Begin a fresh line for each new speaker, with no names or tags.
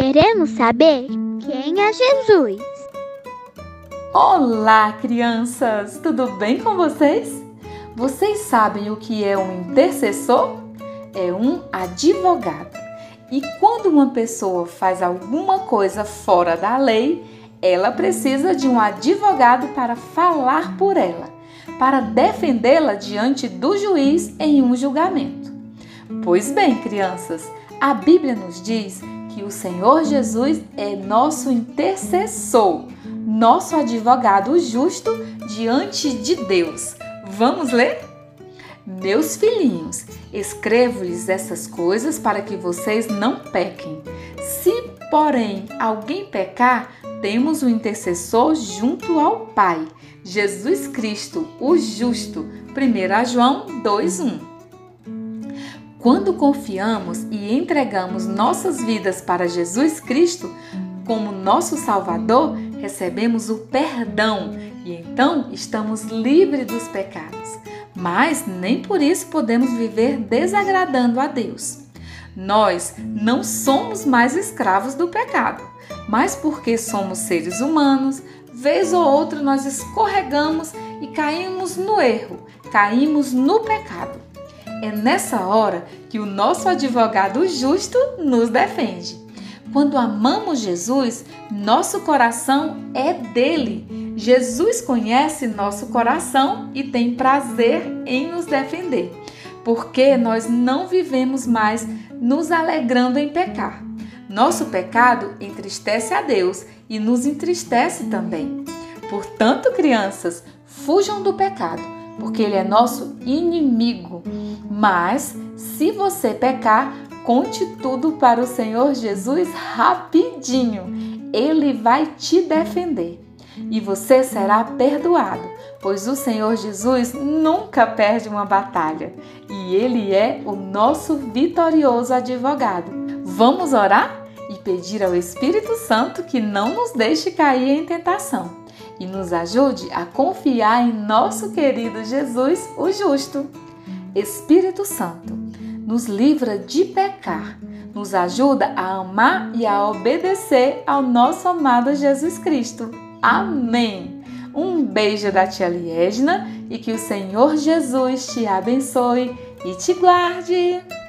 queremos saber quem é Jesus.
Olá, crianças! Tudo bem com vocês? Vocês sabem o que é um intercessor? É um advogado. E quando uma pessoa faz alguma coisa fora da lei, ela precisa de um advogado para falar por ela, para defendê-la diante do juiz em um julgamento. Pois bem, crianças, a Bíblia nos diz que o Senhor Jesus é nosso intercessor, nosso advogado justo diante de Deus. Vamos ler? Meus filhinhos, escrevo-lhes essas coisas para que vocês não pequem. Se, porém, alguém pecar, temos o um intercessor junto ao Pai, Jesus Cristo, o justo. 1 João 2:1. Quando confiamos e entregamos nossas vidas para Jesus Cristo como nosso Salvador, recebemos o perdão e então estamos livres dos pecados. Mas nem por isso podemos viver desagradando a Deus. Nós não somos mais escravos do pecado, mas porque somos seres humanos, vez ou outra nós escorregamos e caímos no erro, caímos no pecado. É nessa hora que o nosso advogado justo nos defende. Quando amamos Jesus, nosso coração é dele. Jesus conhece nosso coração e tem prazer em nos defender, porque nós não vivemos mais nos alegrando em pecar. Nosso pecado entristece a Deus e nos entristece também. Portanto, crianças, fujam do pecado porque ele é nosso inimigo. Mas se você pecar, conte tudo para o Senhor Jesus rapidinho. Ele vai te defender e você será perdoado, pois o Senhor Jesus nunca perde uma batalha e ele é o nosso vitorioso advogado. Vamos orar e pedir ao Espírito Santo que não nos deixe cair em tentação e nos ajude a confiar em nosso querido Jesus, o justo. Espírito Santo, nos livra de pecar, nos ajuda a amar e a obedecer ao nosso amado Jesus Cristo. Amém! Um beijo da tia Liesna e que o Senhor Jesus te abençoe e te guarde.